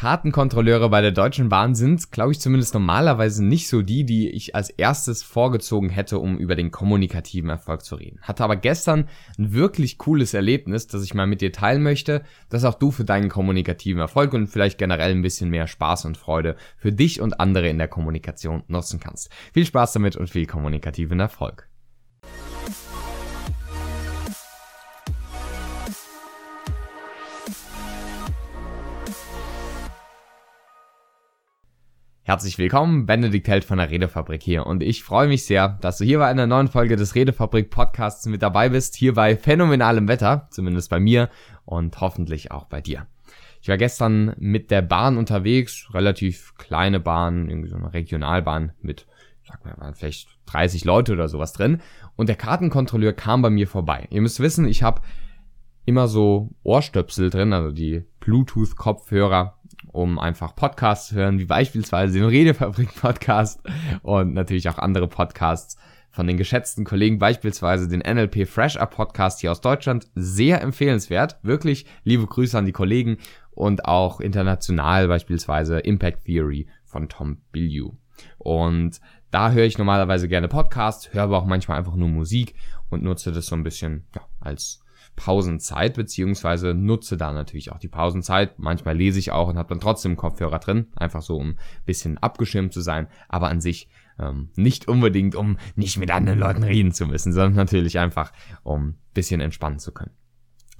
Kartenkontrolleure bei der Deutschen Bahn sind, glaube ich, zumindest normalerweise nicht so die, die ich als erstes vorgezogen hätte, um über den kommunikativen Erfolg zu reden. Hatte aber gestern ein wirklich cooles Erlebnis, das ich mal mit dir teilen möchte, dass auch du für deinen kommunikativen Erfolg und vielleicht generell ein bisschen mehr Spaß und Freude für dich und andere in der Kommunikation nutzen kannst. Viel Spaß damit und viel kommunikativen Erfolg. Herzlich willkommen, Benedikt Held von der Redefabrik hier und ich freue mich sehr, dass du hier bei einer neuen Folge des Redefabrik Podcasts mit dabei bist, hier bei phänomenalem Wetter, zumindest bei mir und hoffentlich auch bei dir. Ich war gestern mit der Bahn unterwegs, relativ kleine Bahn, irgendwie so eine Regionalbahn mit, sag mal, waren vielleicht 30 Leute oder sowas drin und der Kartenkontrolleur kam bei mir vorbei. Ihr müsst wissen, ich habe immer so Ohrstöpsel drin, also die Bluetooth-Kopfhörer, um einfach Podcasts zu hören, wie beispielsweise den Redefabrik-Podcast und natürlich auch andere Podcasts von den geschätzten Kollegen, beispielsweise den NLP Fresh Up Podcast hier aus Deutschland. Sehr empfehlenswert. Wirklich liebe Grüße an die Kollegen und auch international beispielsweise Impact Theory von Tom Billiou. Und da höre ich normalerweise gerne Podcasts, höre aber auch manchmal einfach nur Musik und nutze das so ein bisschen ja, als Pausenzeit, beziehungsweise nutze da natürlich auch die Pausenzeit. Manchmal lese ich auch und habe dann trotzdem Kopfhörer drin, einfach so, um bisschen abgeschirmt zu sein, aber an sich ähm, nicht unbedingt, um nicht mit anderen Leuten reden zu müssen, sondern natürlich einfach, um bisschen entspannen zu können.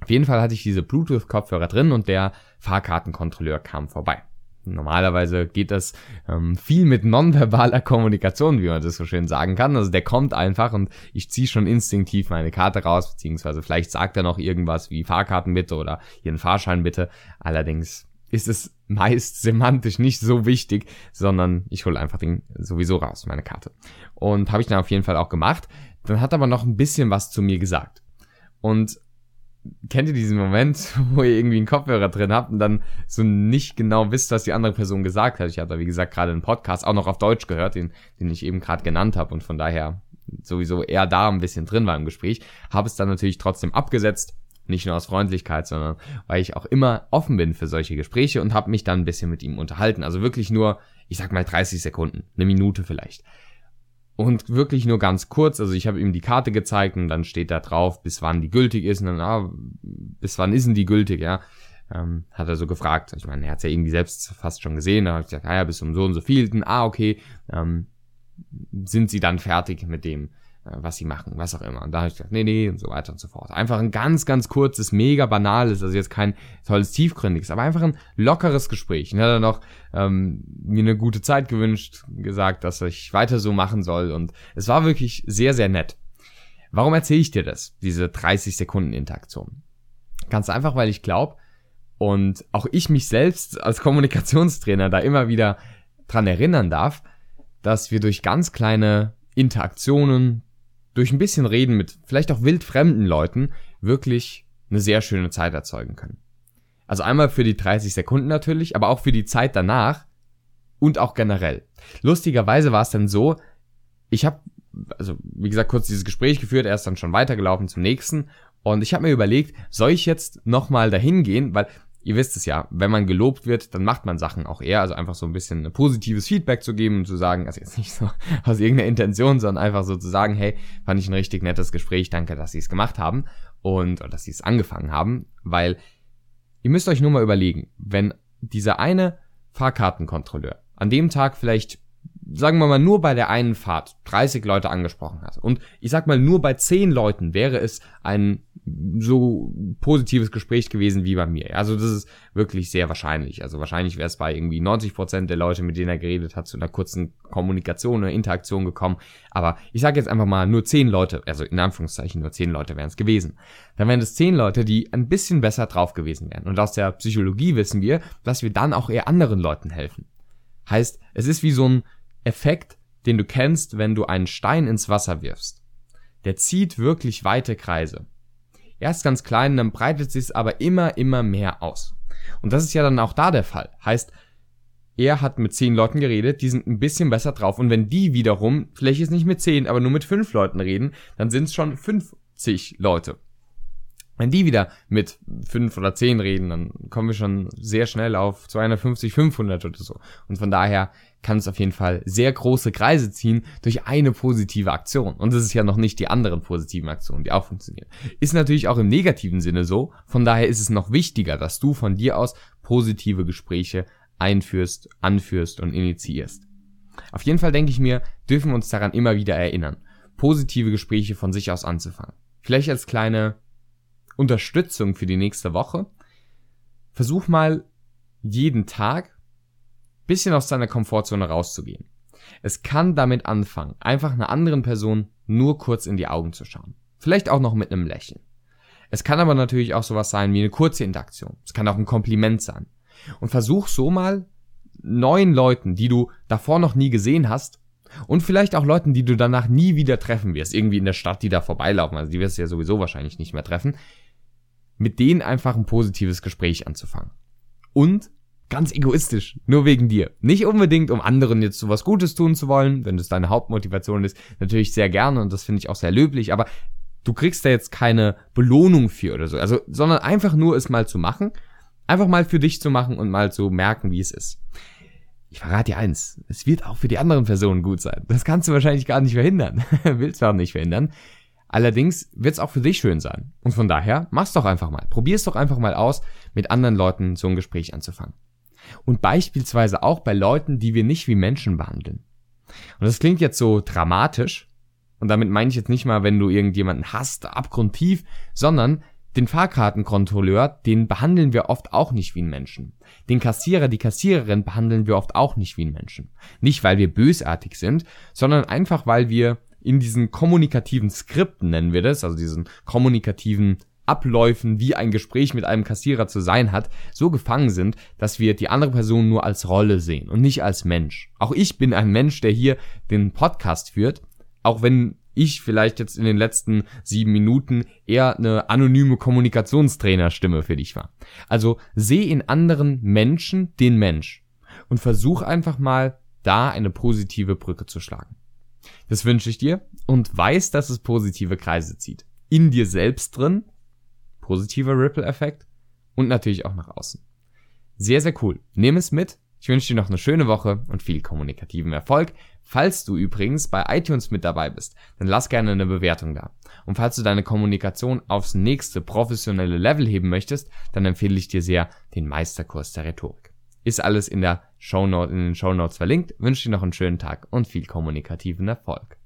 Auf jeden Fall hatte ich diese Bluetooth-Kopfhörer drin und der Fahrkartenkontrolleur kam vorbei. Normalerweise geht das ähm, viel mit nonverbaler Kommunikation, wie man das so schön sagen kann. Also der kommt einfach und ich ziehe schon instinktiv meine Karte raus, beziehungsweise vielleicht sagt er noch irgendwas wie Fahrkarten bitte oder Ihren Fahrschein bitte. Allerdings ist es meist semantisch nicht so wichtig, sondern ich hole einfach den sowieso raus, meine Karte. Und habe ich dann auf jeden Fall auch gemacht. Dann hat aber noch ein bisschen was zu mir gesagt. Und kennt ihr diesen Moment, wo ihr irgendwie einen Kopfhörer drin habt und dann so nicht genau wisst, was die andere Person gesagt hat? Ich da, wie gesagt, gerade einen Podcast auch noch auf Deutsch gehört, den, den ich eben gerade genannt habe und von daher sowieso eher da ein bisschen drin war im Gespräch. Habe es dann natürlich trotzdem abgesetzt, nicht nur aus Freundlichkeit, sondern weil ich auch immer offen bin für solche Gespräche und habe mich dann ein bisschen mit ihm unterhalten. Also wirklich nur, ich sag mal 30 Sekunden, eine Minute vielleicht. Und wirklich nur ganz kurz, also ich habe ihm die Karte gezeigt und dann steht da drauf, bis wann die gültig ist. Und dann, ah, bis wann ist denn die gültig, ja? Ähm, hat er so gefragt. Ich meine, er hat es ja irgendwie selbst fast schon gesehen. Da habe ich gesagt, ah ja, bis um so und so viel. Ah, okay. Ähm, sind sie dann fertig mit dem, was sie machen, was auch immer. Und da habe ich gesagt, nee, nee, und so weiter und so fort. Einfach ein ganz, ganz kurzes, mega banales, also jetzt kein tolles, tiefgründiges, aber einfach ein lockeres Gespräch. Und hat dann noch ähm, mir eine gute Zeit gewünscht, gesagt, dass ich weiter so machen soll. Und es war wirklich sehr, sehr nett. Warum erzähle ich dir das, diese 30 Sekunden Interaktion? Ganz einfach, weil ich glaube, und auch ich mich selbst als Kommunikationstrainer da immer wieder dran erinnern darf, dass wir durch ganz kleine Interaktionen, durch ein bisschen Reden mit vielleicht auch wildfremden Leuten wirklich eine sehr schöne Zeit erzeugen können. Also einmal für die 30 Sekunden natürlich, aber auch für die Zeit danach und auch generell. Lustigerweise war es dann so, ich habe, also wie gesagt, kurz dieses Gespräch geführt, er ist dann schon weitergelaufen zum nächsten und ich habe mir überlegt, soll ich jetzt nochmal dahin gehen, weil ihr wisst es ja, wenn man gelobt wird, dann macht man Sachen auch eher, also einfach so ein bisschen positives Feedback zu geben und zu sagen, also jetzt nicht so aus irgendeiner Intention, sondern einfach so zu sagen, hey, fand ich ein richtig nettes Gespräch, danke, dass Sie es gemacht haben und oder dass Sie es angefangen haben, weil ihr müsst euch nur mal überlegen, wenn dieser eine Fahrkartenkontrolleur an dem Tag vielleicht sagen wir mal, nur bei der einen Fahrt 30 Leute angesprochen hat und ich sag mal, nur bei 10 Leuten wäre es ein so positives Gespräch gewesen wie bei mir. Also das ist wirklich sehr wahrscheinlich. Also wahrscheinlich wäre es bei irgendwie 90 Prozent der Leute, mit denen er geredet hat, zu einer kurzen Kommunikation oder Interaktion gekommen. Aber ich sage jetzt einfach mal nur 10 Leute, also in Anführungszeichen nur 10 Leute wären es gewesen. Dann wären es 10 Leute, die ein bisschen besser drauf gewesen wären. Und aus der Psychologie wissen wir, dass wir dann auch eher anderen Leuten helfen. Heißt, es ist wie so ein Effekt, den du kennst, wenn du einen Stein ins Wasser wirfst. Der zieht wirklich weite Kreise. Erst ganz klein, dann breitet sich aber immer, immer mehr aus. Und das ist ja dann auch da der Fall. Heißt, er hat mit zehn Leuten geredet, die sind ein bisschen besser drauf. Und wenn die wiederum, vielleicht ist nicht mit zehn, aber nur mit fünf Leuten reden, dann sind es schon 50 Leute. Wenn die wieder mit fünf oder zehn reden, dann kommen wir schon sehr schnell auf 250, 500 oder so. Und von daher kann es auf jeden Fall sehr große Kreise ziehen durch eine positive Aktion. Und es ist ja noch nicht die anderen positiven Aktionen, die auch funktionieren. Ist natürlich auch im negativen Sinne so. Von daher ist es noch wichtiger, dass du von dir aus positive Gespräche einführst, anführst und initiierst. Auf jeden Fall denke ich mir, dürfen wir uns daran immer wieder erinnern, positive Gespräche von sich aus anzufangen. Vielleicht als kleine Unterstützung für die nächste Woche. Versuch mal jeden Tag bisschen aus deiner Komfortzone rauszugehen. Es kann damit anfangen, einfach einer anderen Person nur kurz in die Augen zu schauen. Vielleicht auch noch mit einem Lächeln. Es kann aber natürlich auch sowas sein wie eine kurze Interaktion. Es kann auch ein Kompliment sein. Und versuch so mal neuen Leuten, die du davor noch nie gesehen hast, und vielleicht auch Leuten, die du danach nie wieder treffen wirst, irgendwie in der Stadt, die da vorbeilaufen, also die wirst du ja sowieso wahrscheinlich nicht mehr treffen, mit denen einfach ein positives Gespräch anzufangen. Und ganz egoistisch, nur wegen dir. Nicht unbedingt, um anderen jetzt so was Gutes tun zu wollen, wenn das deine Hauptmotivation ist, natürlich sehr gerne und das finde ich auch sehr löblich, aber du kriegst da jetzt keine Belohnung für oder so, also, sondern einfach nur es mal zu machen, einfach mal für dich zu machen und mal zu merken, wie es ist. Ich verrate dir eins, es wird auch für die anderen Personen gut sein. Das kannst du wahrscheinlich gar nicht verhindern. Willst du auch nicht verhindern. Allerdings wird es auch für dich schön sein. Und von daher, mach's doch einfach mal. Probier's doch einfach mal aus, mit anderen Leuten so ein Gespräch anzufangen. Und beispielsweise auch bei Leuten, die wir nicht wie Menschen behandeln. Und das klingt jetzt so dramatisch. Und damit meine ich jetzt nicht mal, wenn du irgendjemanden hast, abgrundtief, sondern den Fahrkartenkontrolleur, den behandeln wir oft auch nicht wie einen Menschen. Den Kassierer, die Kassiererin behandeln wir oft auch nicht wie einen Menschen. Nicht, weil wir bösartig sind, sondern einfach, weil wir in diesen kommunikativen Skripten nennen wir das, also diesen kommunikativen Abläufen, wie ein Gespräch mit einem Kassierer zu sein hat, so gefangen sind, dass wir die andere Person nur als Rolle sehen und nicht als Mensch. Auch ich bin ein Mensch, der hier den Podcast führt, auch wenn ich vielleicht jetzt in den letzten sieben Minuten eher eine anonyme Kommunikationstrainerstimme für dich war. Also seh in anderen Menschen den Mensch und versuch einfach mal da eine positive Brücke zu schlagen. Das wünsche ich dir und weiß, dass es positive Kreise zieht. In dir selbst drin, positiver Ripple-Effekt und natürlich auch nach außen. Sehr, sehr cool. Nimm es mit. Ich wünsche dir noch eine schöne Woche und viel kommunikativen Erfolg. Falls du übrigens bei iTunes mit dabei bist, dann lass gerne eine Bewertung da. Und falls du deine Kommunikation aufs nächste professionelle Level heben möchtest, dann empfehle ich dir sehr den Meisterkurs der Rhetorik. Ist alles in der Shownote, in den Shownotes verlinkt. Wünsche dir noch einen schönen Tag und viel kommunikativen Erfolg.